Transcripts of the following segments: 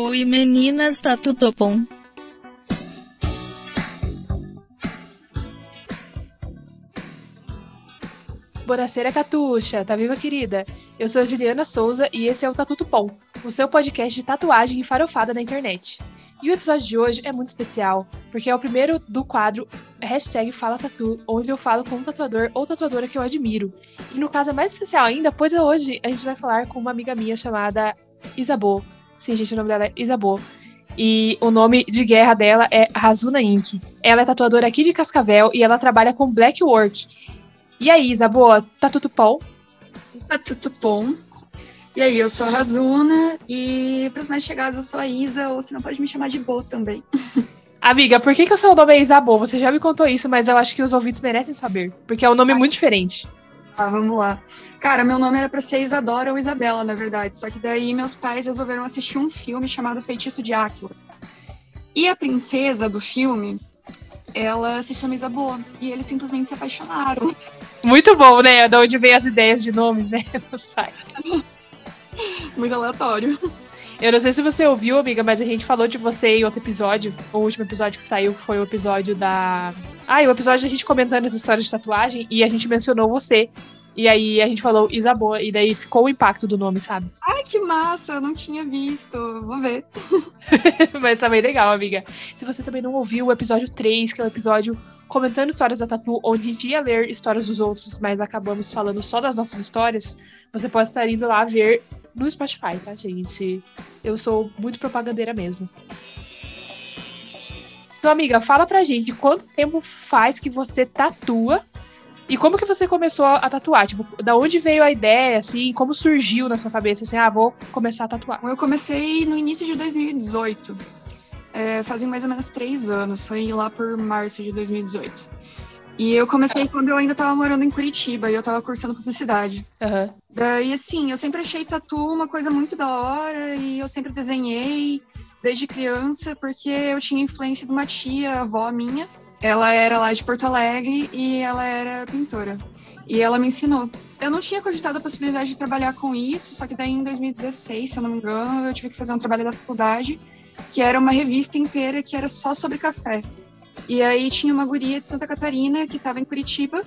Oi meninas, tá tudo bom? Boraceira Catuxa, tá viva querida? Eu sou Juliana Souza e esse é o Tatuto Pom, o seu podcast de tatuagem e farofada na internet. E o episódio de hoje é muito especial, porque é o primeiro do quadro hashtag Fala Tatu, onde eu falo com um tatuador ou tatuadora que eu admiro. E no caso é mais especial ainda, pois hoje a gente vai falar com uma amiga minha chamada Isabô. Sim, gente, o nome dela é Isabô. E o nome de guerra dela é Razuna Inc. Ela é tatuadora aqui de Cascavel e ela trabalha com Black Work. E aí, Isabô, tá tudo bom? Tá tudo bom. E aí, eu sou a Razuna e para os mais chegados eu sou a Isa, ou você não pode me chamar de Bo também. Amiga, por que, que o seu nome é Isabô? Você já me contou isso, mas eu acho que os ouvintes merecem saber, porque é um nome muito diferente. Ah, vamos lá. Cara, meu nome era pra ser Isadora ou Isabela, na verdade. Só que daí meus pais resolveram assistir um filme chamado Feitiço de Áquila. E a princesa do filme, ela se chama Isaboa. E eles simplesmente se apaixonaram. Muito bom, né? De onde vem as ideias de nomes, né? Dos pais. Muito aleatório. Eu não sei se você ouviu, amiga, mas a gente falou de você em outro episódio. O último episódio que saiu foi o episódio da. Ah, o episódio da gente comentando as histórias de tatuagem e a gente mencionou você. E aí a gente falou Isaboa, e daí ficou o impacto do nome, sabe? Ai, que massa! Eu não tinha visto. Vou ver. mas tá bem legal, amiga. Se você também não ouviu o episódio 3, que é o episódio comentando histórias da Tatu, onde a gente ia ler histórias dos outros, mas acabamos falando só das nossas histórias, você pode estar indo lá ver no Spotify, tá, gente? Eu sou muito propagandeira mesmo. Então, amiga, fala pra gente quanto tempo faz que você tatua e como que você começou a tatuar? Tipo, da onde veio a ideia, assim, como surgiu na sua cabeça, assim, ah, vou começar a tatuar? Eu comecei no início de 2018. É, fazem mais ou menos três anos, foi lá por março de 2018. E eu comecei quando eu ainda estava morando em Curitiba e eu estava cursando publicidade. Uhum. Daí, assim, eu sempre achei tatu uma coisa muito da hora e eu sempre desenhei desde criança porque eu tinha influência de uma tia, avó minha. Ela era lá de Porto Alegre e ela era pintora. E ela me ensinou. Eu não tinha cogitado a possibilidade de trabalhar com isso, só que daí em 2016, se eu não me engano, eu tive que fazer um trabalho da faculdade, que era uma revista inteira que era só sobre café. E aí tinha uma guria de Santa Catarina que estava em Curitiba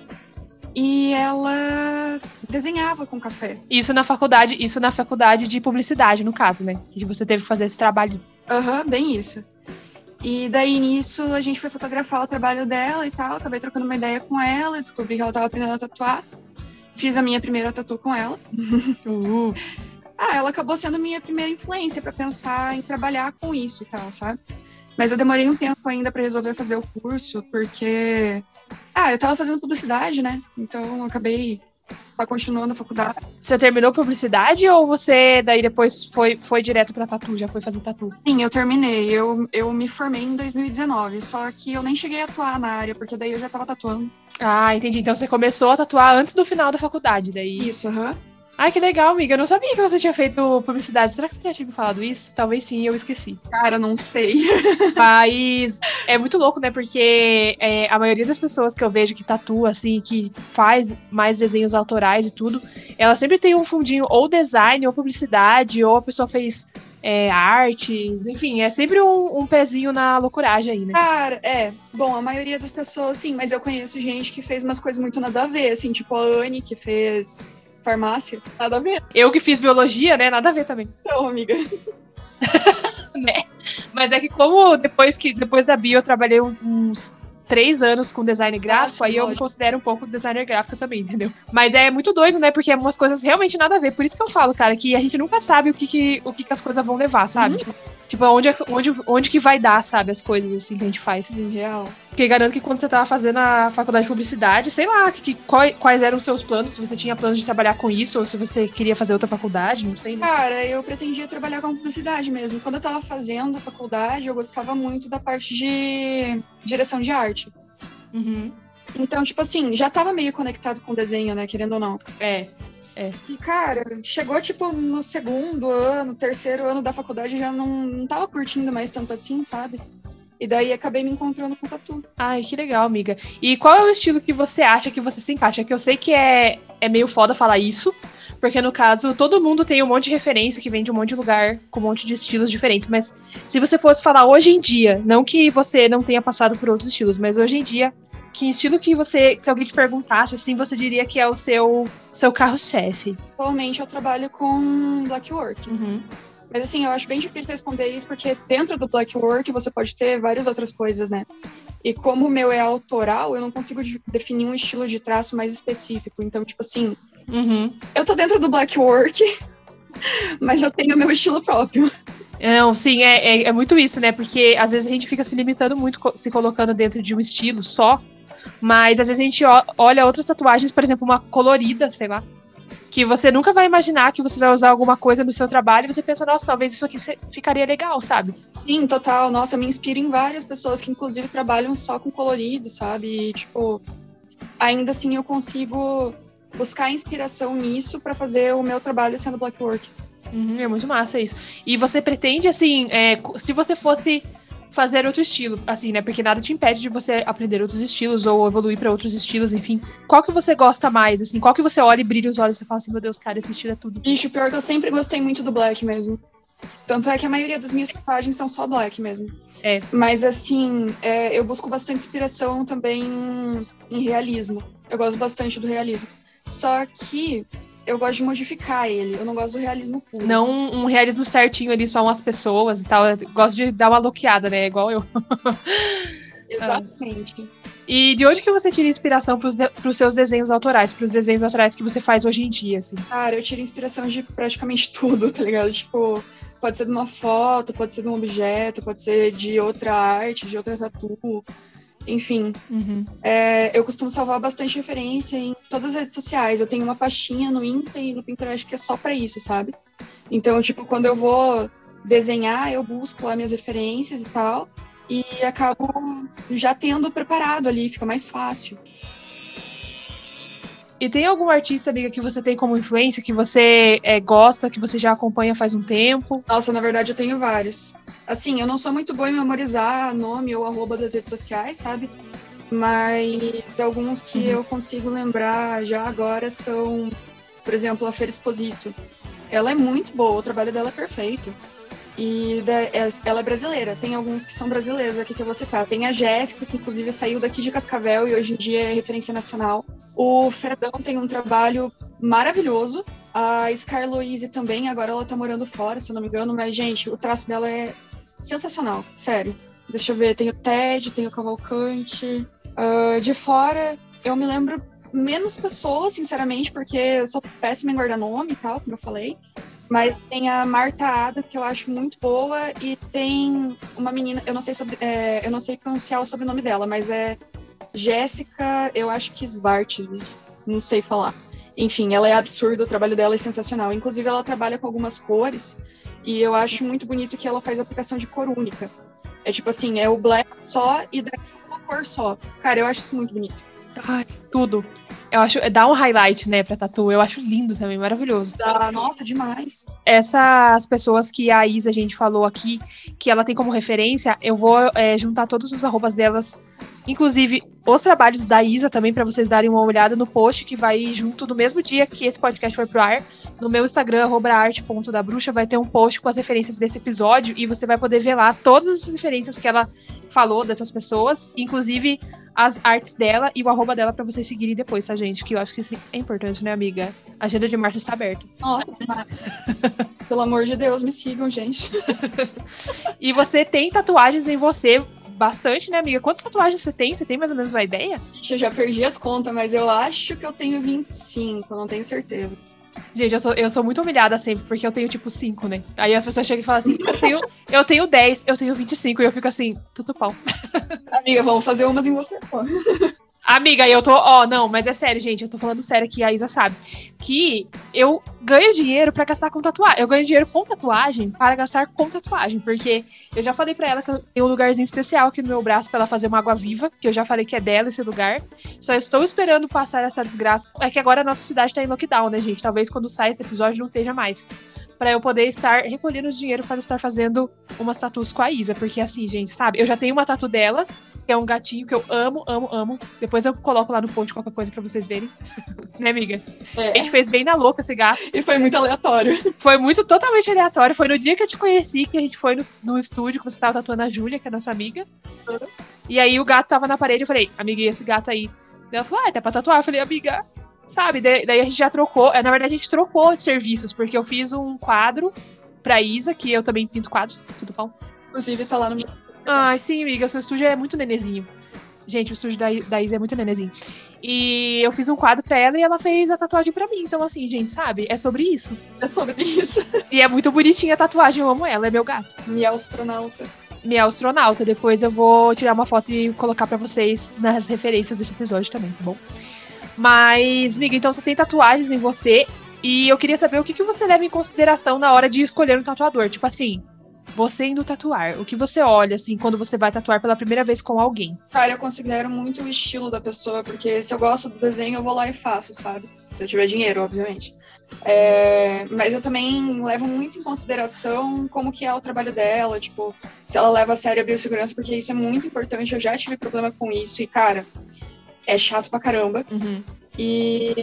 e ela desenhava com café. Isso na faculdade, isso na faculdade de publicidade, no caso, né? Que você teve que fazer esse trabalho. Aham, uhum, bem isso. E daí nisso a gente foi fotografar o trabalho dela e tal, acabei trocando uma ideia com ela, descobri que ela estava aprendendo a tatuar. Fiz a minha primeira tatu com ela. Uhum. ah, ela acabou sendo minha primeira influência para pensar em trabalhar com isso e tal, sabe? Mas eu demorei um tempo ainda para resolver fazer o curso, porque. Ah, eu tava fazendo publicidade, né? Então acabei tá continuando a faculdade. Você terminou publicidade ou você daí depois foi, foi direto pra tatu, já foi fazer tatu? Sim, eu terminei. Eu, eu me formei em 2019, só que eu nem cheguei a atuar na área, porque daí eu já tava tatuando. Ah, entendi. Então você começou a tatuar antes do final da faculdade, daí. Isso, aham. Uhum. Ai, que legal, amiga. Eu não sabia que você tinha feito publicidade. Será que você já tinha me falado isso? Talvez sim, eu esqueci. Cara, não sei. Mas é muito louco, né? Porque é, a maioria das pessoas que eu vejo que tatua, assim, que faz mais desenhos autorais e tudo, ela sempre tem um fundinho ou design, ou publicidade, ou a pessoa fez é, artes, enfim, é sempre um, um, pezinho na loucuragem aí, né? Cara, é. Bom, a maioria das pessoas, sim, mas eu conheço gente que fez umas coisas muito nada a ver, assim, tipo a Anne, que fez farmácia, nada a ver. Eu que fiz biologia, né? Nada a ver também. Não, amiga. né? Mas é que como depois que depois da bio eu trabalhei uns três anos com design gráfico, aí eu me considero um pouco designer gráfico também, entendeu? Mas é muito doido, né? Porque é umas coisas realmente nada a ver. Por isso que eu falo, cara, que a gente nunca sabe o que, que o que, que as coisas vão levar, sabe? Uhum. Tipo, tipo, onde, onde, onde que vai dar, sabe, as coisas assim que a gente faz. Sim, real. Porque garanto que quando você tava fazendo a faculdade de publicidade, sei lá, que, que, quais, eram os seus planos, se você tinha planos de trabalhar com isso, ou se você queria fazer outra faculdade, não sei. Né? Cara, eu pretendia trabalhar com publicidade mesmo. Quando eu tava fazendo a faculdade, eu gostava muito da parte de direção de arte. Uhum. Então, tipo assim, já tava meio conectado com o desenho, né? Querendo ou não. É. É. E, cara, chegou, tipo, no segundo ano, terceiro ano da faculdade, já não, não tava curtindo mais tanto assim, sabe? E daí acabei me encontrando com tatu. Ai, que legal, amiga. E qual é o estilo que você acha que você se encaixa? Que eu sei que é, é meio foda falar isso, Porque no caso, todo mundo tem um monte de referência que vem de um monte de lugar, com um monte de estilos diferentes. Mas se você fosse falar hoje em dia, não que você não tenha passado por outros estilos, mas hoje em dia, que estilo que você, se alguém te perguntasse, assim, você diria que é o seu, seu carro-chefe? Atualmente eu trabalho com Black Work. Uhum. Mas assim, eu acho bem difícil responder isso, porque dentro do Black Work você pode ter várias outras coisas, né? E como o meu é autoral, eu não consigo de- definir um estilo de traço mais específico. Então, tipo assim, Uhum. eu tô dentro do Black Work, mas eu tenho o meu estilo próprio. Não, sim, é, é, é muito isso, né? Porque às vezes a gente fica se limitando muito, se colocando dentro de um estilo só. Mas às vezes a gente olha outras tatuagens, por exemplo, uma colorida, sei lá. Que você nunca vai imaginar que você vai usar alguma coisa no seu trabalho e você pensa, nossa, talvez isso aqui ficaria legal, sabe? Sim, total. Nossa, eu me inspiro em várias pessoas que, inclusive, trabalham só com colorido, sabe? E, tipo, ainda assim eu consigo buscar inspiração nisso pra fazer o meu trabalho sendo black work. Uhum, é muito massa isso. E você pretende, assim, é, se você fosse fazer outro estilo, assim, né? Porque nada te impede de você aprender outros estilos ou evoluir pra outros estilos, enfim. Qual que você gosta mais, assim? Qual que você olha e brilha os olhos e fala assim, meu Deus, cara, esse estilo é tudo. Bicho, pior que eu sempre gostei muito do black mesmo. Tanto é que a maioria das minhas tatuagens são só black mesmo. É. Mas assim, é, eu busco bastante inspiração também em realismo. Eu gosto bastante do realismo. Só que eu gosto de modificar ele. Eu não gosto do realismo puro. Não um realismo certinho ali, só umas pessoas e tal. Eu gosto de dar uma loqueada, né? Igual eu. Exatamente. E de onde que você tira inspiração pros, de, pros seus desenhos autorais, pros desenhos autorais que você faz hoje em dia, assim? Cara, eu tiro inspiração de praticamente tudo, tá ligado? Tipo, pode ser de uma foto, pode ser de um objeto, pode ser de outra arte, de outra tatu. Enfim, Uhum. é, eu costumo salvar bastante referência em todas as redes sociais. Eu tenho uma pastinha no Insta e no Pinterest que é só pra isso, sabe? Então, tipo, quando eu vou desenhar, eu busco lá minhas referências e tal. E acabo já tendo preparado ali, fica mais fácil. E tem algum artista, amiga, que você tem como influência, que você é, gosta, que você já acompanha faz um tempo? Nossa, na verdade eu tenho vários. Assim, eu não sou muito boa em memorizar nome ou arroba das redes sociais, sabe? Mas alguns que Uhum. eu consigo lembrar já agora são, por exemplo, a Fer Exposito. Ela é muito boa, o trabalho dela é perfeito. E da- é- ela é brasileira, tem alguns que são brasileiros aqui que eu vou citar. Tem a Jéssica, que inclusive saiu daqui de Cascavel e hoje em dia é referência nacional. O Fredão tem um trabalho maravilhoso. A Scar Louise também, agora ela tá morando fora, se eu não me engano, mas, gente, o traço dela é sensacional, sério. Deixa eu ver, tem o Ted, tem o Cavalcante. Ah, de fora, eu me lembro menos pessoas, sinceramente, porque eu sou péssima em guardar nome e tal, como eu falei. Mas tem a Marta Ada, que eu acho muito boa, e tem uma menina, eu não sei sobre, é, eu não sei pronunciar o sobrenome dela, mas é Jéssica, eu acho que Svart, não sei falar. Enfim, ela é absurda, o trabalho dela é sensacional. Inclusive, ela trabalha com algumas cores, e eu acho muito bonito que ela faz aplicação de cor única. É tipo assim, é o black só e daí uma cor só. Cara, eu acho isso muito bonito. Ai, tudo. Eu acho, dá um highlight, né, pra tatu. Eu acho lindo também, maravilhoso. Dá, nossa, demais. Essas pessoas que a Isa, a gente falou aqui, que ela tem como referência, eu vou é, juntar todos os arrobas delas, inclusive os trabalhos da Isa também, pra vocês darem uma olhada no post que vai junto no mesmo dia que esse podcast foi pro ar. No meu Instagram, arte.dabruxa, vai ter um post com as referências desse episódio e você vai poder ver lá todas as referências que ela falou dessas pessoas, inclusive as artes dela e o arroba dela pra vocês seguirem depois, tá, gente? Que eu acho que isso é importante, né, amiga? A agenda de Marta está aberta. Nossa. Pelo amor de Deus, me sigam, gente. E você tem tatuagens em você bastante, né, amiga? Quantas tatuagens você tem? Você tem mais ou menos uma ideia? Eu já perdi as contas, mas eu acho que eu tenho 25, eu não tenho certeza. Gente, eu sou, eu sou muito humilhada sempre, porque eu tenho tipo 5, né? Aí as pessoas chegam e falam assim: eu tenho, eu tenho 10, eu tenho 25, e eu fico assim, tudo pau. Amiga, vamos fazer umas em você, pô. Amiga, eu tô. Ó, não, mas é sério, gente. Eu tô falando sério aqui, a Isa sabe. Que eu ganho dinheiro pra gastar com tatuagem. Eu ganho dinheiro com tatuagem para gastar com tatuagem. Porque eu já falei pra ela que eu tenho um lugarzinho especial aqui no meu braço pra ela fazer uma água viva. Que eu já falei que é dela esse lugar. Só estou esperando passar essa desgraça. É que agora a nossa cidade tá em lockdown, né, gente? Talvez quando sair esse episódio não esteja mais. Pra eu poder estar recolhendo dinheiro para estar fazendo umas tatus com a Isa. Porque assim, gente, sabe? Eu já tenho uma tatu dela, que é um gatinho que eu amo, amo, amo. Depois eu coloco lá no post qualquer coisa pra vocês verem. né, amiga? A É. gente fez bem na louca esse gato. E foi muito aleatório. Foi muito totalmente aleatório. Foi no dia que eu te conheci que a gente foi no, no estúdio que você tava tatuando a Júlia, que é a nossa amiga. E aí o gato tava na parede, eu falei, amiga, e esse gato aí? Ela falou, ah, tá pra tatuar. Eu falei, amiga, sabe? Daí, a gente já trocou. é, Na verdade, a gente trocou serviços, porque eu fiz um quadro pra Isa, que eu também pinto quadros, tudo bom? Inclusive, tá lá no meu. Ai, sim, amiga, seu estúdio é muito nenezinho. Gente, o estúdio da, da Isa é muito nenezinho. E eu fiz um quadro pra ela e ela fez a tatuagem pra mim. Então, assim, gente, sabe? É sobre isso. É sobre isso. E é muito bonitinha a tatuagem, eu amo ela, é meu gato. Minha astronauta. Minha astronauta. Depois eu vou tirar uma foto e colocar pra vocês nas referências desse episódio também, tá bom? Mas, amiga, então você tem tatuagens em você. E eu queria saber o que, que você leva em consideração na hora de escolher um tatuador. Tipo assim, você indo tatuar. O que você olha, assim, quando você vai tatuar pela primeira vez com alguém? Cara, eu considero muito o estilo da pessoa, porque se eu gosto do desenho, eu vou lá e faço, sabe? Se eu tiver dinheiro, obviamente. É, mas eu também levo muito em consideração como que é o trabalho dela, tipo, se ela leva a sério a biossegurança, porque isso é muito importante. Eu já tive problema com isso e, cara, é chato pra caramba. Uhum. E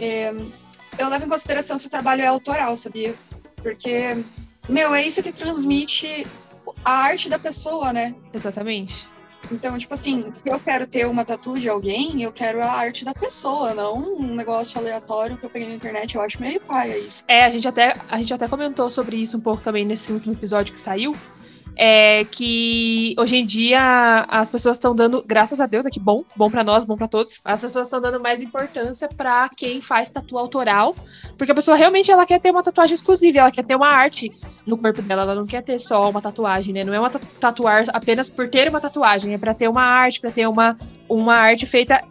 eu levo em consideração se o trabalho é autoral, sabia? Porque, meu, é isso que transmite a arte da pessoa, né? Exatamente. Então, tipo assim, se eu quero ter uma tatu de alguém, eu quero a arte da pessoa, não um negócio aleatório que eu peguei na internet. Eu acho meio paia isso. É, a gente até, a gente até comentou sobre isso um pouco também nesse último episódio que saiu. É que hoje em dia as pessoas estão dando, graças a Deus, é que bom, bom pra nós, bom pra todos. As pessoas estão dando mais importância pra quem faz tatu autoral, porque a pessoa realmente ela quer ter uma tatuagem exclusiva, ela quer ter uma arte no corpo dela, ela não quer ter só uma tatuagem, né? Não é uma ta- tatuar apenas por ter uma tatuagem, é pra ter uma arte, pra ter uma, uma arte feita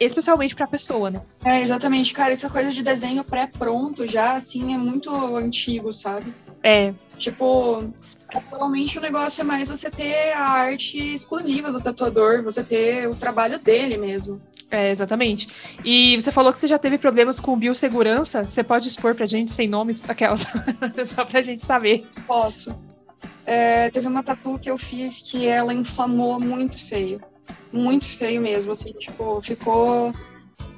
especialmente pra pessoa, né? É, exatamente, cara, essa coisa de desenho pré-pronto já, assim, é muito antigo, sabe? É, Tipo, atualmente o negócio é mais você ter a arte exclusiva do tatuador, você ter o trabalho dele mesmo. É, exatamente. E você falou que você já teve problemas com biossegurança. Você pode expor pra gente sem nomes daquela só pra gente saber. Posso. É, teve uma tatu que eu fiz que ela inflamou muito feio. Muito feio mesmo, assim, tipo, ficou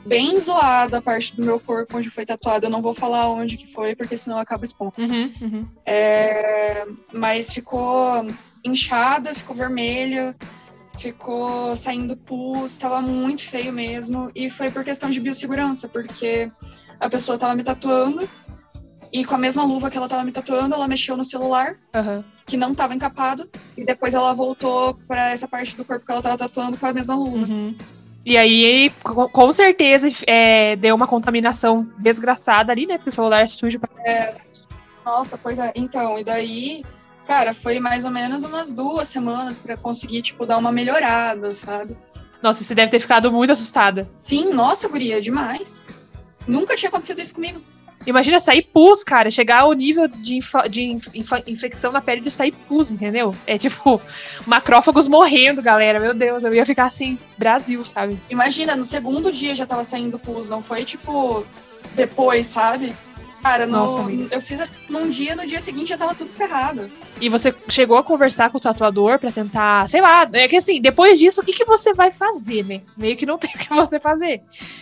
bem zoada a parte do meu corpo onde foi tatuada. Eu não vou falar onde que foi, porque senão eu acabo expondo. Uhum, uhum. É, mas ficou inchada, ficou vermelha, ficou saindo pus, tava muito feio mesmo. E foi por questão de biossegurança, porque a pessoa tava me tatuando e com a mesma luva que ela tava me tatuando, ela mexeu no celular, Aham. que não tava encapado, e depois ela voltou pra essa parte do corpo que ela tava tatuando com a mesma luva. E aí, com certeza, é, deu uma contaminação desgraçada ali, né? Porque o celular é sujo pra Nossa, pois é. Então, e daí, cara, foi mais ou menos umas duas semanas pra conseguir, tipo, dar uma melhorada, sabe? Nossa, você deve ter ficado muito assustada. Sim, nossa, guria, demais. Nunca tinha acontecido isso comigo. Imagina sair pus, cara. Chegar ao nível de, de infecção na pele de sair pus, entendeu? É tipo, macrófagos morrendo, galera. Meu Deus, eu ia ficar assim, Brasil, sabe? Imagina, no segundo dia já tava saindo pus, não foi tipo depois, sabe? Cara, no- Nossa, eu fiz num dia, no dia seguinte já tava tudo ferrado. E você chegou a conversar com o tatuador pra tentar, sei lá, é que assim, depois disso, o que, que você vai fazer, né? Meio que não tem o que você fazer.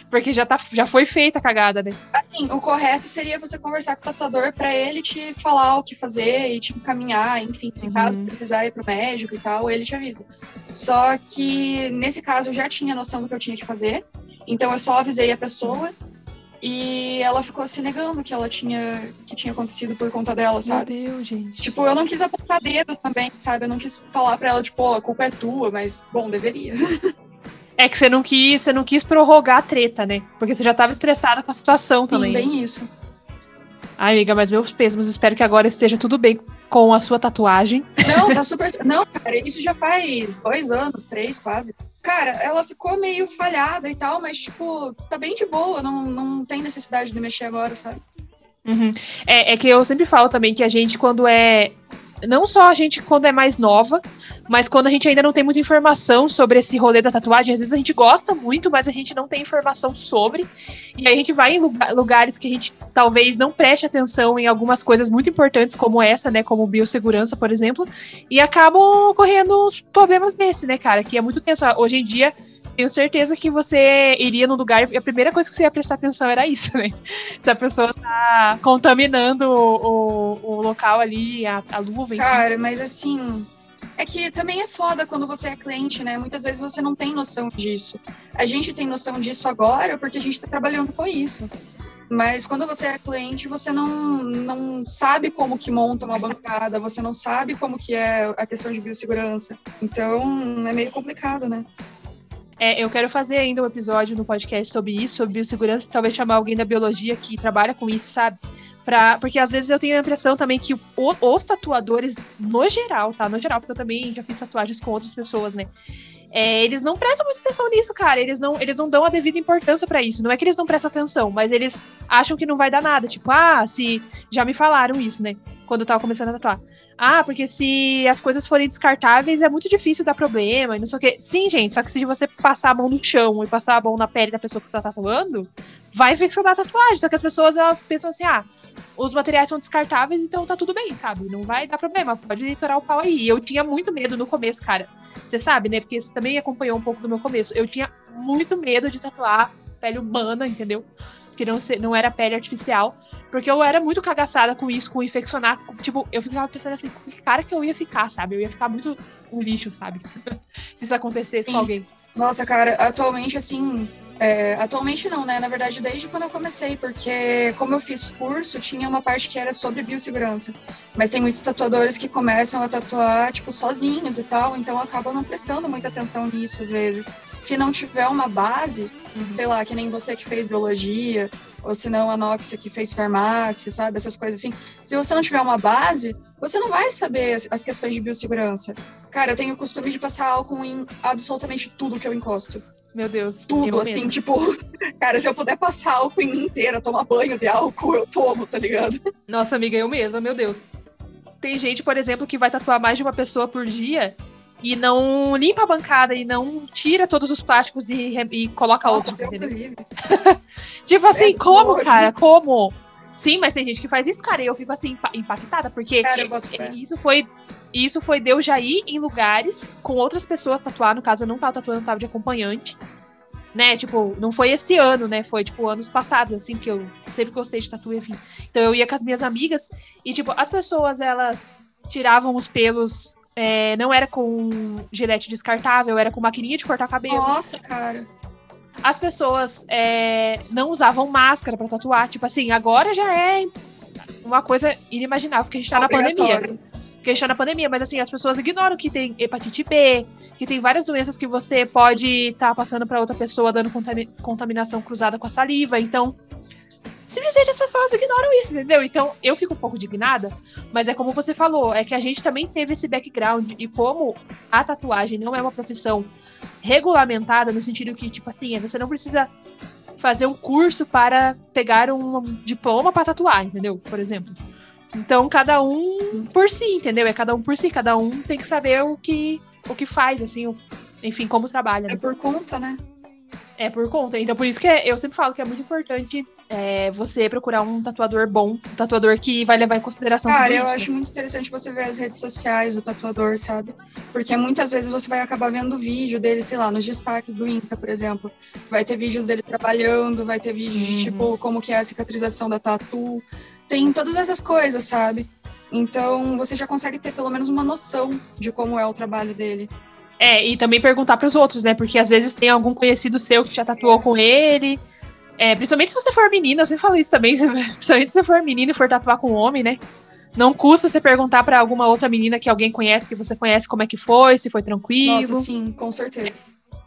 Porque já, tá, já foi feita a cagada, né? Assim, o correto seria você conversar com o tatuador pra ele te falar o que fazer e te encaminhar, enfim, se Uhum. caso precisar ir pro médico e tal, ele te avisa. Só que nesse caso eu já tinha noção do que eu tinha que fazer, então eu só avisei a pessoa e ela ficou se negando que ela tinha que tinha acontecido por conta dela, sabe? Meu Deus, gente. Tipo, eu não quis apontar dedo também, sabe? Eu não quis falar pra ela, tipo, "Ó, a culpa é tua, mas, bom, deveria. É que você não quis, você não quis prorrogar a treta, né? Porque você já tava estressada com a situação Sim, também. bem isso. Ai, amiga, mas meus pêsames, espero que agora esteja tudo bem com a sua tatuagem. Não, tá super. Não, cara, isso já faz dois anos, três quase. Cara, ela ficou meio falhada e tal, mas, tipo, tá bem de boa, não, não tem necessidade de mexer agora, sabe? Uhum. É, é que eu sempre falo também que a gente, quando é não só a gente quando é mais nova, mas quando a gente ainda não tem muita informação sobre esse rolê da tatuagem, às vezes a gente gosta muito, mas a gente não tem informação sobre. E aí a gente vai em lugares que a gente talvez não preste atenção em algumas coisas muito importantes como essa, né, como biossegurança, por exemplo, e acabam ocorrendo uns problemas desse, né, cara, que é muito tenso. Hoje em dia tenho certeza que você iria no lugar e a primeira coisa que você ia prestar atenção era isso, né? Se a pessoa tá contaminando o, o, local ali, a, a luva, enfim. Cara, mas assim, é que também é foda quando você é cliente, né? Muitas vezes você não tem noção disso. A gente tem noção disso agora porque a gente tá trabalhando com isso. Mas quando você é cliente, você não, não sabe como que monta uma bancada, você não sabe como que é a questão de biossegurança. Então, é meio complicado, né? É, eu quero fazer ainda um episódio no podcast sobre isso, sobre biossegurança, talvez chamar alguém da biologia que trabalha com isso, sabe? Pra, porque às vezes eu tenho a impressão também que o, os tatuadores, no geral, tá? No geral, porque eu também já fiz tatuagens com outras pessoas, né? É, eles não prestam muita atenção nisso, cara. Eles não, eles não dão a devida importância para isso. Não é que eles não prestam atenção, mas eles acham que não vai dar nada. Tipo, ah, se. Já me falaram isso, né? Quando eu tava começando a tatuar. Ah, porque se as coisas forem descartáveis é muito difícil dar problema e não sei o quê. Sim, gente, só que se você passar a mão no chão e passar a mão na pele da pessoa que você tá tatuando, vai infeccionar a tatuagem. Só que as pessoas elas pensam assim: ah, os materiais são descartáveis, então tá tudo bem, sabe? Não vai dar problema, pode litorar o pau aí. Eu tinha muito medo no começo, cara. Você sabe, né? Porque você também acompanhou um pouco do meu começo. Eu tinha muito medo de tatuar pele humana, entendeu? Que não, se, não era pele artificial, porque eu era muito cagaçada com isso, com infeccionar. Tipo, eu ficava pensando assim, que cara que eu ia ficar, sabe? Eu ia ficar muito um lixo, sabe? Se isso acontecesse Sim. com alguém. Nossa, cara, atualmente, assim, é, atualmente não, né? Na verdade, desde quando eu comecei, porque como eu fiz curso, tinha uma parte que era sobre biossegurança. Mas tem muitos tatuadores que começam a tatuar, tipo, sozinhos e tal, então acabam não prestando muita atenção nisso às vezes. Se não tiver uma base, uhum. sei lá, que nem você que fez biologia, ou se não a Noxia que fez farmácia, sabe? Essas coisas assim. Se você não tiver uma base, você não vai saber as, as questões de biossegurança. Cara, eu tenho o costume de passar álcool em absolutamente tudo que eu encosto. Meu Deus. Tudo, assim, mesmo. tipo, cara, se eu puder passar álcool em mim inteira, tomar banho de álcool, eu tomo, tá ligado? Nossa, amiga, eu mesma, meu Deus. Tem gente, por exemplo, que vai tatuar mais de uma pessoa por dia e não limpa a bancada e não tira todos os plásticos e, e coloca Nossa, outros. tipo assim, é como, nojo. cara? Como? Sim, mas tem gente que faz isso, cara, e eu fico assim, impactada, porque cara, isso foi. Isso foi Deus já ir em lugares com outras pessoas tatuar. No caso, eu não tava tatuando, eu tava de acompanhante. Né? Tipo, não foi esse ano, né? Foi, tipo, anos passados, assim, porque eu sempre gostei de tatu, enfim. Então eu ia com as minhas amigas e, tipo, as pessoas, elas tiravam os pelos. É, não era com gilete descartável, era com maquininha de cortar cabelo. Nossa, cara as pessoas é, não usavam máscara para tatuar. Tipo assim, agora já é uma coisa inimaginável, porque a gente tá na pandemia. Porque a gente tá na pandemia, mas assim, as pessoas ignoram que tem hepatite B, que tem várias doenças que você pode estar tá passando para outra pessoa dando contaminação cruzada com a saliva. Então, simplesmente as pessoas ignoram isso, entendeu? Então eu fico um pouco indignada, mas é como você falou, é que a gente também teve esse background e como a tatuagem não é uma profissão regulamentada no sentido que, tipo assim, você não precisa fazer um curso para pegar um diploma para tatuar, entendeu? Por exemplo. Então cada um por si, entendeu? É cada um por si, cada um tem que saber o que o que faz, assim, o, enfim, como trabalha. Né? É por conta, né? É por conta. Então, por isso que eu sempre falo que é muito importante é, você procurar um tatuador bom, um tatuador que vai levar em consideração Cara, eu acho muito interessante você ver as redes sociais do tatuador, sabe? Porque muitas vezes você vai acabar vendo vídeo dele, sei lá, nos destaques do Insta, por exemplo. Vai ter vídeos dele trabalhando, vai ter vídeos uhum. de, tipo, como que é a cicatrização da tatu. Tem todas essas coisas, sabe? Então, você já consegue ter pelo menos uma noção de como é o trabalho dele. É, e também perguntar para os outros, né? Porque às vezes tem algum conhecido seu que já tatuou com ele. É, principalmente se você for menina, você fala isso também. Principalmente se você for menina e for tatuar com um homem, né? Não custa você perguntar para alguma outra menina que alguém conhece, que você conhece, como é que foi, se foi tranquilo. Nossa, sim, com certeza.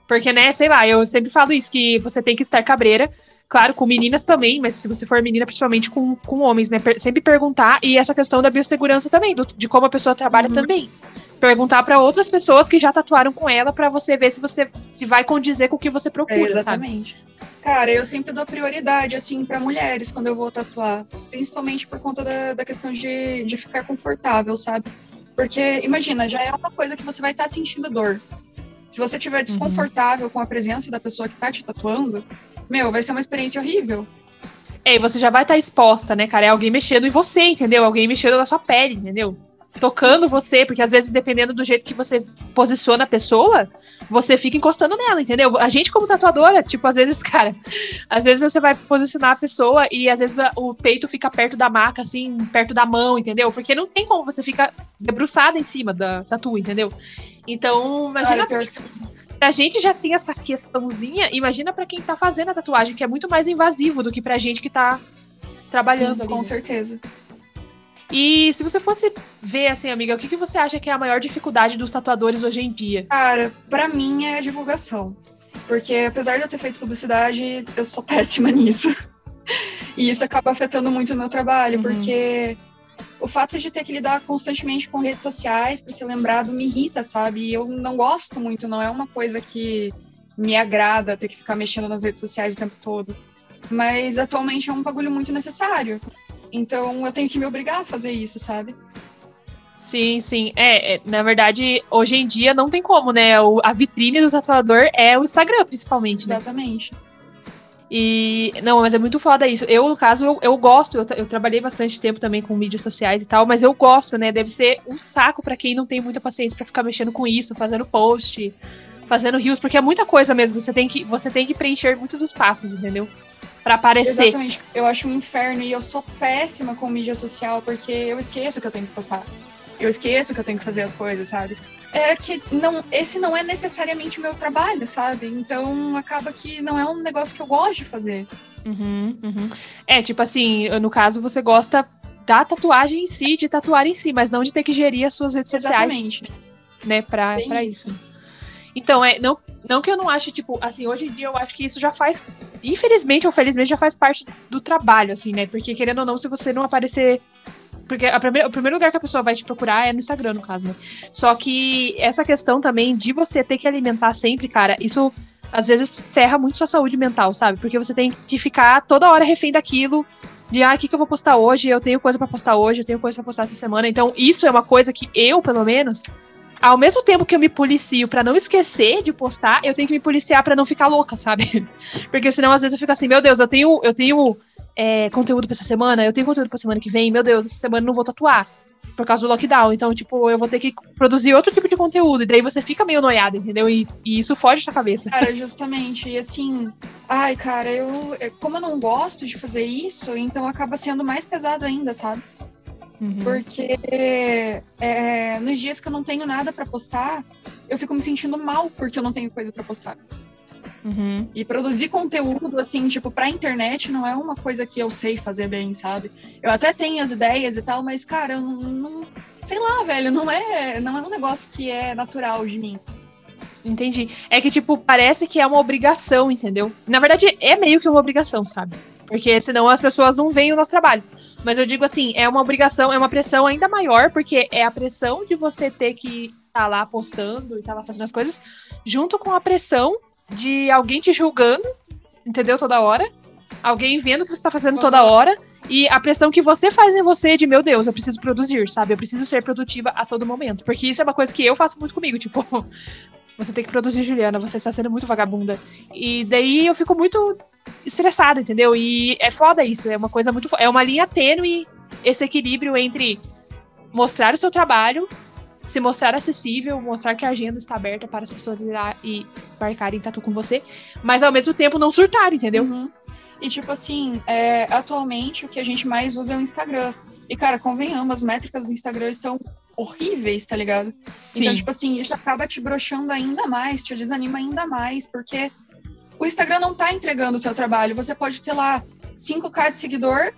Porque, né, sei lá, eu sempre falo isso, que você tem que estar cabreira. Claro, com meninas também, mas se você for menina, principalmente com, com homens, né? sempre perguntar. E essa questão da biossegurança também, do, de como a pessoa trabalha uhum. também perguntar para outras pessoas que já tatuaram com ela para você ver se você se vai condizer com o que você procura, é, exatamente. Sabe? Cara, eu sempre dou prioridade assim para mulheres quando eu vou tatuar, principalmente por conta da, da questão de, de ficar confortável, sabe? Porque, imagina, já é uma coisa que você vai estar tá sentindo dor. Se você estiver uhum. desconfortável uhum. com a presença da pessoa que está te tatuando, meu, vai ser uma experiência horrível. É, e você já vai estar tá exposta, né, cara? É alguém mexendo em você, entendeu? Alguém mexendo na sua pele, entendeu? Tocando você, porque às vezes, dependendo do jeito que você posiciona a pessoa, você fica encostando nela, entendeu? A gente, como tatuadora, tipo, às vezes, cara, às vezes você vai posicionar a pessoa e às vezes o peito fica perto da maca, assim, perto da mão, entendeu? Porque não tem como você ficar debruçada em cima da tatu, entendeu? Então, imagina. Cara, a gente já tem essa questãozinha, imagina para quem tá fazendo a tatuagem, que é muito mais invasivo do que pra gente que tá trabalhando Sim, ali. Com né? certeza. E se você fosse ver, assim, amiga, o que, que você acha que é a maior dificuldade dos tatuadores hoje em dia? Cara, para mim é a divulgação. Porque apesar de eu ter feito publicidade, eu sou péssima nisso. E isso acaba afetando muito o meu trabalho, uhum. porque o fato de ter que lidar constantemente com redes sociais para ser lembrado me irrita, sabe? E eu não gosto muito, não é uma coisa que me agrada ter que ficar mexendo nas redes sociais o tempo todo. Mas atualmente é um bagulho muito necessário. Então eu tenho que me obrigar a fazer isso, sabe? Sim, sim. É, é, na verdade, hoje em dia não tem como, né? O, a vitrine do tatuador é o Instagram, principalmente. Né? Exatamente. E. Não, mas é muito foda isso. Eu, no caso, eu, eu gosto, eu, eu, trabalhei bastante tempo também com mídias sociais e tal, mas eu gosto, né? Deve ser um saco para quem não tem muita paciência para ficar mexendo com isso, fazendo post, fazendo rios, porque é muita coisa mesmo. Você tem que, você tem que preencher muitos espaços, entendeu? Para aparecer. Exatamente. Eu acho um inferno e eu sou péssima com mídia social porque eu esqueço que eu tenho que postar. Eu esqueço que eu tenho que fazer as coisas, sabe? É que não, esse não é necessariamente o meu trabalho, sabe? Então acaba que não é um negócio que eu gosto de fazer. Uhum, uhum. É, tipo assim, no caso você gosta da tatuagem em si, de tatuar em si, mas não de ter que gerir as suas redes Exatamente. sociais. Né, pra, pra isso. isso. Então, é, não, não que eu não ache, tipo, assim, hoje em dia eu acho que isso já faz, infelizmente ou felizmente, já faz parte do trabalho, assim, né? Porque, querendo ou não, se você não aparecer. Porque primeira, o primeiro lugar que a pessoa vai te procurar é no Instagram, no caso, né? Só que essa questão também de você ter que alimentar sempre, cara, isso às vezes ferra muito sua saúde mental, sabe? Porque você tem que ficar toda hora refém daquilo, de ah, o que, que eu vou postar hoje? Eu tenho coisa para postar hoje, eu tenho coisa para postar essa semana. Então, isso é uma coisa que eu, pelo menos, ao mesmo tempo que eu me policio para não esquecer de postar, eu tenho que me policiar para não ficar louca, sabe? Porque senão às vezes eu fico assim, meu Deus, eu tenho, eu tenho é, conteúdo para essa semana, eu tenho conteúdo pra semana que vem, meu Deus, essa semana não vou tatuar por causa do lockdown. Então, tipo, eu vou ter que produzir outro tipo de conteúdo. E daí você fica meio noiado, entendeu? E, e isso foge da cabeça. Cara, justamente. E assim, ai, cara, eu. Como eu não gosto de fazer isso, então acaba sendo mais pesado ainda, sabe? Uhum. Porque é, nos dias que eu não tenho nada para postar, eu fico me sentindo mal porque eu não tenho coisa para postar. Uhum. E produzir conteúdo, assim, tipo, pra internet não é uma coisa que eu sei fazer bem, sabe? Eu até tenho as ideias e tal, mas, cara, eu não. não sei lá, velho, não é, não é um negócio que é natural de mim. Entendi. É que, tipo, parece que é uma obrigação, entendeu? Na verdade, é meio que uma obrigação, sabe? Porque senão as pessoas não veem o nosso trabalho. Mas eu digo assim, é uma obrigação, é uma pressão ainda maior, porque é a pressão de você ter que estar tá lá postando e estar tá lá fazendo as coisas, junto com a pressão de alguém te julgando, entendeu? Toda hora. Alguém vendo o que você está fazendo toda hora. E a pressão que você faz em você de, meu Deus, eu preciso produzir, sabe? Eu preciso ser produtiva a todo momento. Porque isso é uma coisa que eu faço muito comigo. Tipo, você tem que produzir, Juliana, você está sendo muito vagabunda. E daí eu fico muito estressada, entendeu? E é foda isso, é uma coisa muito. É uma linha tênue esse equilíbrio entre mostrar o seu trabalho, se mostrar acessível, mostrar que a agenda está aberta para as pessoas ir lá e marcarem tatu com você, mas ao mesmo tempo não surtar, entendeu? Uhum. E tipo assim, é, atualmente o que a gente mais usa é o Instagram. E, cara, convenhamos, as métricas do Instagram estão horríveis, tá ligado? Sim. Então, tipo assim, isso acaba te broxando ainda mais, te desanima ainda mais, porque o Instagram não tá entregando o seu trabalho. Você pode ter lá 5k de seguidor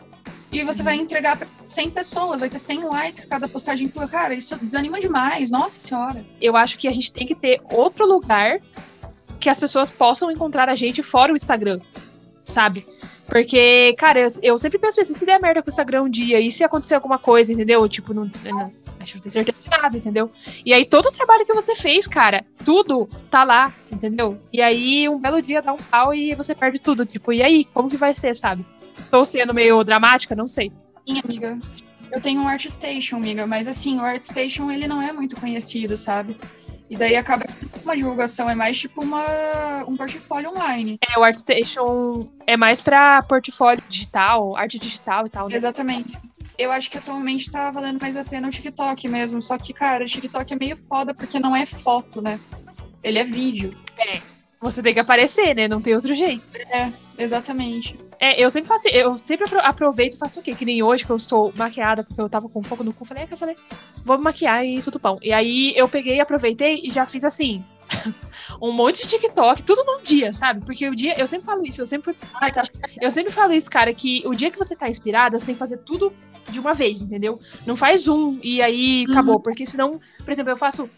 e você vai entregar para 100 pessoas, vai ter 100 likes cada postagem tua. Cara, isso desanima demais, nossa senhora. Eu acho que a gente tem que ter outro lugar que as pessoas possam encontrar a gente fora o Instagram, sabe? Porque, cara, eu, eu sempre penso isso, se der merda com o Instagram um dia, e se acontecer alguma coisa, entendeu? Tipo, não, não, que não tenho certeza de nada, entendeu? E aí todo o trabalho que você fez, cara, tudo tá lá, entendeu? E aí um belo dia dá um pau e você perde tudo. Tipo, e aí, como que vai ser, sabe? Estou sendo meio dramática? Não sei. Sim, amiga. Eu tenho um ArtStation, amiga, mas assim, o ArtStation ele não é muito conhecido, sabe? E daí acaba uma divulgação, é mais tipo uma, um portfólio online. É, o ArtStation é mais pra portfólio digital, arte digital e tal, né? Exatamente. Eu acho que atualmente tá valendo mais a pena o TikTok mesmo. Só que, cara, o TikTok é meio foda porque não é foto, né? Ele é vídeo. É. Você tem que aparecer, né? Não tem outro jeito. É, exatamente. É, eu sempre faço, eu sempre apro- aproveito e faço o quê? Que nem hoje que eu estou maquiada porque eu tava com fogo no cu, falei, ah, quer saber? Vou me maquiar e tudo bom. E aí eu peguei, aproveitei e já fiz assim. um monte de TikTok, tudo num dia, sabe? Porque o dia, eu sempre falo isso, eu sempre, Ai, tá eu sempre falo isso, cara, que o dia que você tá inspirada, você tem que fazer tudo de uma vez, entendeu? Não faz um e aí Uhum. acabou, porque senão, por exemplo, eu faço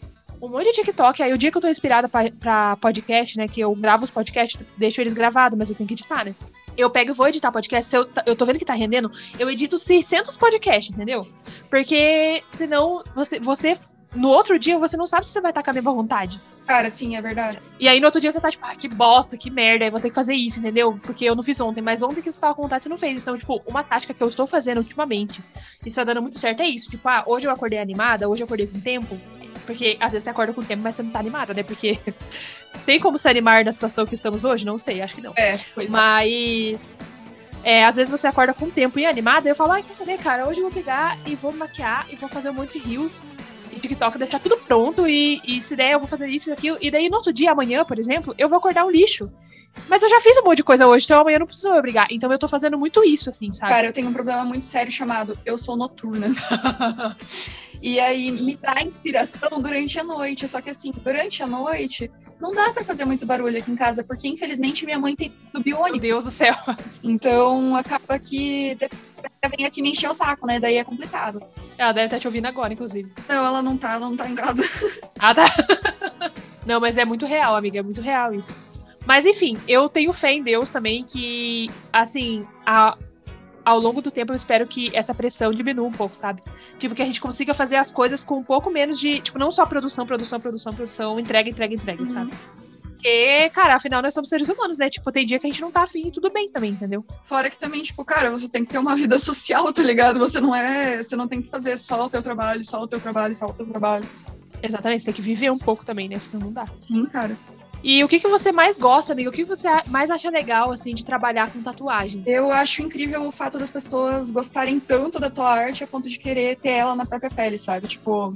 um monte de TikTok, aí o dia que eu tô inspirada pra, pra podcast, né, que eu gravo os podcasts, deixo eles gravados, mas eu tenho que editar, né? Eu pego e vou editar podcast, se eu, eu tô vendo que tá rendendo, eu edito 600 podcasts, entendeu? Porque senão você, você no outro dia você não sabe se você vai estar com a mesma vontade. Cara, sim, é verdade. E aí no outro dia você tá tipo, ah, que bosta, que merda, eu vou ter que fazer isso, entendeu? Porque eu não fiz ontem, mas ontem que você tava com vontade, você não fez. Então, tipo, uma tática que eu estou fazendo ultimamente e tá dando muito certo é isso. Tipo, ah, hoje eu acordei animada, hoje eu acordei com tempo. Porque às vezes você acorda com tempo, mas você não tá animada, né? Porque tem como se animar na situação que estamos hoje? Não sei, acho que não. É, pois é. Mas. É, às vezes você acorda com tempo e animada, e eu falo, ai, quer saber, cara, hoje eu vou pegar e vou maquiar e vou fazer um monte de reels e TikTok, deixar tudo pronto e, e se der eu vou fazer isso e aquilo. E daí no outro dia, amanhã, por exemplo, eu vou acordar um lixo. Mas eu já fiz um monte de coisa hoje, então amanhã eu não preciso me obrigar. Então eu tô fazendo muito isso, assim, sabe? Cara, eu tenho um problema muito sério chamado eu sou noturna. E aí me dá inspiração durante a noite. Só que assim, durante a noite, não dá pra fazer muito barulho aqui em casa, porque infelizmente minha mãe tem do Meu biônico. Deus do céu. Então acaba que vem aqui me encher o saco, né? Daí é complicado. Ela deve estar te ouvindo agora, inclusive. Não, ela não tá, ela não tá em casa. Ah, tá. Não, mas é muito real, amiga. É muito real isso. Mas enfim, eu tenho fé em Deus também que, assim, a- ao longo do tempo eu espero que essa pressão diminua um pouco, sabe? Tipo, que a gente consiga fazer as coisas com um pouco menos de. Tipo, não só produção, produção, produção, produção, entrega, entrega, entrega, Uhum. sabe? Porque, cara, afinal nós somos seres humanos, né? Tipo, tem dia que a gente não tá afim e tudo bem também, entendeu? Fora que também, tipo, cara, você tem que ter uma vida social, tá ligado? Você não é. Você não tem que fazer só o teu trabalho, só o teu trabalho, só o teu trabalho. Exatamente, você tem que viver um pouco também, né? Senão não dá. Sim, cara. E o que, que você mais gosta, amiga? O que você mais acha legal, assim, de trabalhar com tatuagem? Eu acho incrível o fato das pessoas gostarem tanto da tua arte a ponto de querer ter ela na própria pele, sabe? Tipo,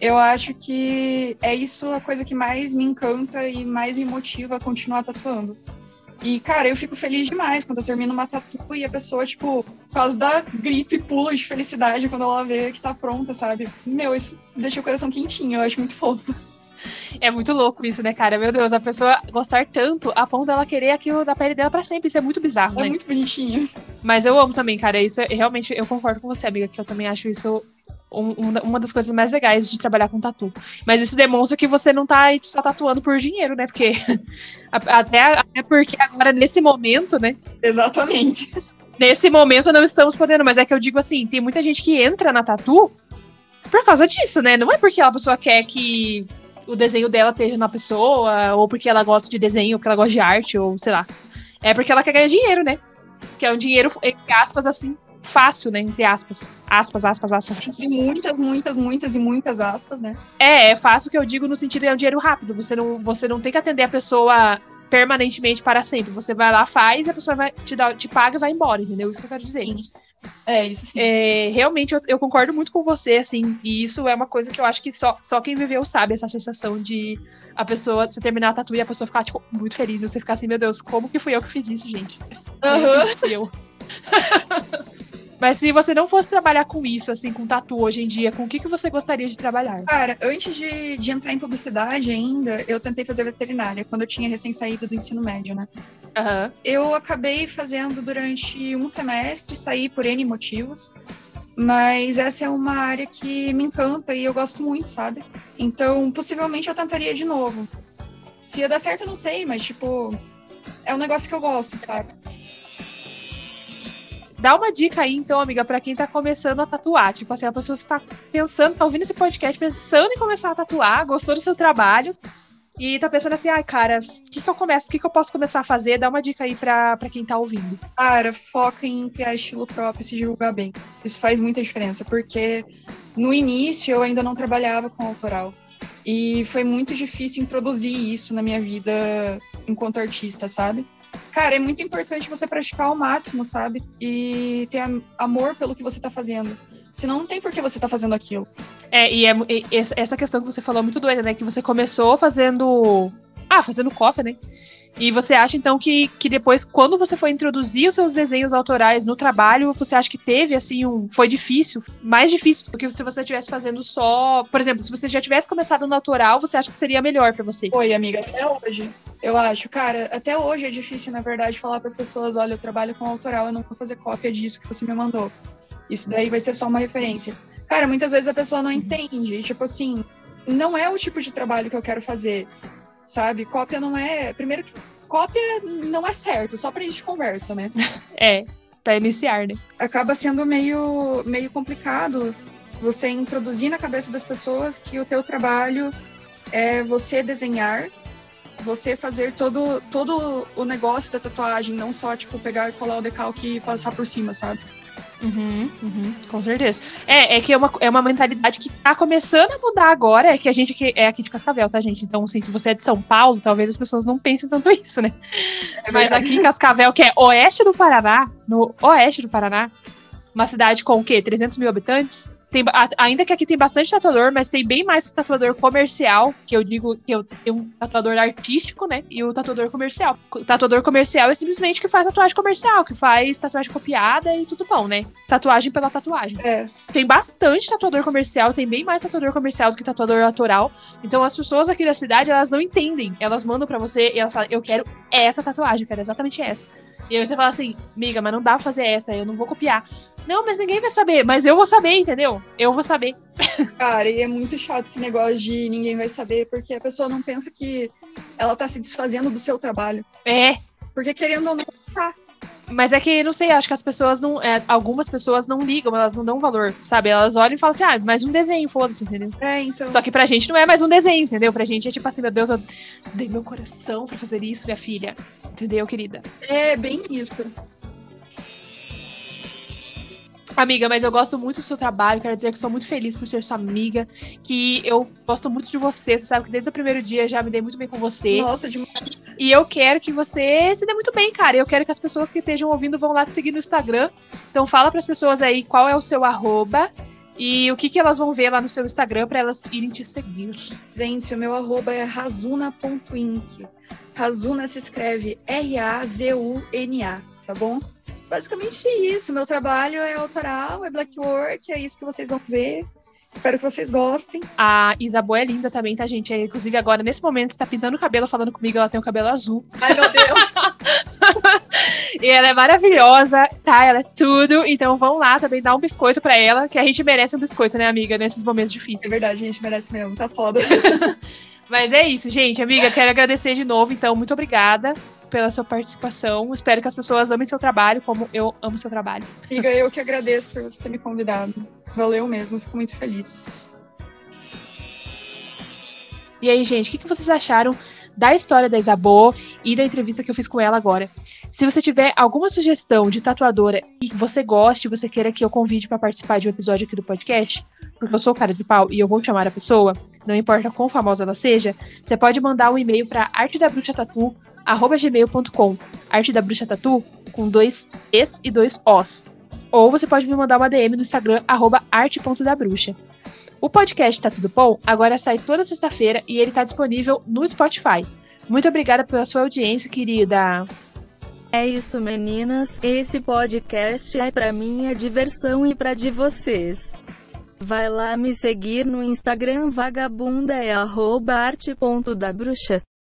eu acho que é isso a coisa que mais me encanta e mais me motiva a continuar tatuando. E, cara, eu fico feliz demais quando eu termino uma tatu e a pessoa, tipo, quase dá grito e pula de felicidade quando ela vê que tá pronta, sabe? Meu, isso deixa o coração quentinho, eu acho muito fofo. É muito louco isso, né, cara? Meu Deus, a pessoa gostar tanto a ponto dela querer aquilo da pele dela pra sempre. Isso é muito bizarro, É né? muito bonitinho. Mas eu amo também, cara. Isso é, realmente eu concordo com você, amiga, que eu também acho isso um- um uma das coisas mais legais de trabalhar com tatu. Mas isso demonstra que você não tá só tatuando por dinheiro, né? Porque até, até porque agora, nesse momento, né? Exatamente. Nesse momento não estamos podendo, mas é que eu digo assim, tem muita gente que entra na tatu por causa disso, né? Não é porque a pessoa quer que o desenho dela esteja na pessoa, ou porque ela gosta de desenho, ou porque ela gosta de arte, ou sei lá. É porque ela quer ganhar dinheiro, né? Que é um dinheiro, entre aspas, assim, fácil, né? Entre aspas. Aspas, aspas, aspas. Tem muitas, muitas, muitas e muitas aspas, né? É, é fácil que eu digo no sentido de é um dinheiro rápido. Você não, você não tem que atender a pessoa permanentemente para sempre. Você vai lá, faz, a pessoa vai te, dar, te paga e vai embora, entendeu? Isso que eu quero dizer. Sim. É, isso sim. É, realmente, eu, eu concordo muito com você, assim, e isso é uma coisa que eu acho que só, só quem viveu sabe, essa sensação de a pessoa, você terminar a tatu e a pessoa ficar, tipo, muito feliz, e você ficar assim, meu Deus, como que fui eu que fiz isso, gente? Aham. Fui eu. Mas se você não fosse trabalhar com isso, assim, com tatu hoje em dia, com o que, que você gostaria de trabalhar? Cara, antes de, de entrar em publicidade ainda, eu tentei fazer veterinária, quando eu tinha recém saído do ensino médio, né? Aham. Eu acabei fazendo durante um semestre, saí por N motivos, mas essa é uma área que me encanta e eu gosto muito, sabe? Então, possivelmente eu tentaria de novo. Se ia dar certo, eu não sei, mas, tipo, é um negócio que eu gosto, sabe? Dá uma dica aí, então, amiga, pra quem tá começando a tatuar. Tipo assim, a pessoa que está pensando, tá ouvindo esse podcast, pensando em começar a tatuar, gostou do seu trabalho. E tá pensando assim, ai, ah, cara, o que, que eu começo, o que, que eu posso começar a fazer? Dá uma dica aí pra, pra quem tá ouvindo. Cara, foca em criar estilo próprio e se divulgar bem. Isso faz muita diferença, porque no início eu ainda não trabalhava com autoral. E foi muito difícil introduzir isso na minha vida enquanto artista, sabe? Cara, é muito importante você praticar ao máximo, sabe? E ter amor pelo que você tá fazendo. Senão não tem por que você tá fazendo aquilo. É, e, é, e essa questão que você falou é muito doida, né? Que você começou fazendo. Ah, fazendo cofre, né? E você acha, então, que, que depois, quando você foi introduzir os seus desenhos autorais no trabalho, você acha que teve, assim, um. Foi difícil? Mais difícil do que se você estivesse fazendo só. Por exemplo, se você já tivesse começado no autoral, você acha que seria melhor para você? Oi, amiga, até hoje. Eu acho, cara, até hoje é difícil, na verdade, falar para as pessoas: olha, eu trabalho com autoral, eu não vou fazer cópia disso que você me mandou. Isso daí vai ser só uma referência. Cara, muitas vezes a pessoa não entende. Tipo assim, não é o tipo de trabalho que eu quero fazer. Sabe? Cópia não é. Primeiro que cópia não é certo, só pra gente conversa, né? é, pra iniciar, né? Acaba sendo meio, meio complicado você introduzir na cabeça das pessoas que o teu trabalho é você desenhar, você fazer todo, todo o negócio da tatuagem, não só, tipo, pegar e colar o decalque e passar por cima, sabe? Uhum, uhum, com certeza. É, é que é uma, é uma mentalidade que tá começando a mudar agora, é que a gente que é aqui de Cascavel, tá, gente? Então, assim, se você é de São Paulo, talvez as pessoas não pensem tanto isso, né? É Mas aqui em Cascavel, que é oeste do Paraná, no oeste do Paraná, uma cidade com o quê? 300 mil habitantes? Tem, ainda que aqui tem bastante tatuador, mas tem bem mais tatuador comercial, que eu digo que eu tenho um tatuador artístico, né? E o tatuador comercial. O tatuador comercial é simplesmente que faz tatuagem comercial, que faz tatuagem copiada e tudo bom, né? Tatuagem pela tatuagem. É. Tem bastante tatuador comercial, tem bem mais tatuador comercial do que tatuador autoral. Então as pessoas aqui da cidade, elas não entendem. Elas mandam para você e elas falam, eu quero essa tatuagem, eu quero exatamente essa. E aí você fala assim, amiga, mas não dá pra fazer essa, eu não vou copiar. Não, mas ninguém vai saber, mas eu vou saber, entendeu? Eu vou saber. Cara, e é muito chato esse negócio de ninguém vai saber, porque a pessoa não pensa que ela tá se desfazendo do seu trabalho. É. Porque querendo ou não, tá. Mas é que, não sei, acho que as pessoas não. É, algumas pessoas não ligam, elas não dão valor, sabe? Elas olham e falam assim, ah, mais um desenho, foda-se, entendeu? É, então. Só que pra gente não é mais um desenho, entendeu? Pra gente é tipo assim, meu Deus, eu dei meu coração pra fazer isso, minha filha. Entendeu, querida? É, bem isso. Amiga, mas eu gosto muito do seu trabalho, quero dizer que sou muito feliz por ser sua amiga, que eu gosto muito de você, você sabe que desde o primeiro dia já me dei muito bem com você. Nossa, demais. E eu quero que você se dê muito bem, cara. Eu quero que as pessoas que estejam ouvindo vão lá te seguir no Instagram. Então fala para as pessoas aí qual é o seu arroba e o que, que elas vão ver lá no seu Instagram para elas irem te seguir. Gente, o meu arroba é razuna.inc. Razuna se escreve R-A-Z-U-N-A, tá bom? Basicamente isso. Meu trabalho é autoral, é black work, é isso que vocês vão ver. Espero que vocês gostem. A Isabel é linda também, tá, gente? inclusive, agora, nesse momento, está pintando o cabelo, falando comigo, ela tem o cabelo azul. Ai, meu Deus! e ela é maravilhosa, tá? Ela é tudo. Então vão lá também dar um biscoito para ela, que a gente merece um biscoito, né, amiga? Nesses momentos difíceis. É verdade, a gente merece mesmo, tá foda. Mas é isso, gente. Amiga, quero agradecer de novo, então, muito obrigada pela sua participação. Espero que as pessoas amem seu trabalho como eu amo seu trabalho. Amiga, eu que agradeço por você ter me convidado. Valeu mesmo, fico muito feliz. E aí, gente, o que vocês acharam da história da Isabô e da entrevista que eu fiz com ela agora? Se você tiver alguma sugestão de tatuadora e você goste, você queira que eu convide para participar de um episódio aqui do podcast, porque eu sou cara de pau e eu vou chamar a pessoa, não importa quão famosa ela seja, você pode mandar um e-mail para artedabruxatatu arroba gmail.com, arte da bruxa tatu, com dois Es e dois Os. Ou você pode me mandar uma DM no Instagram, arroba arte.dabruxa. O podcast Tá Tudo Bom agora sai toda sexta-feira e ele está disponível no Spotify. Muito obrigada pela sua audiência, querida. É isso, meninas. Esse podcast é para minha diversão e para de vocês. Vai lá me seguir no Instagram vagabunda é arroba arte.dabruxa.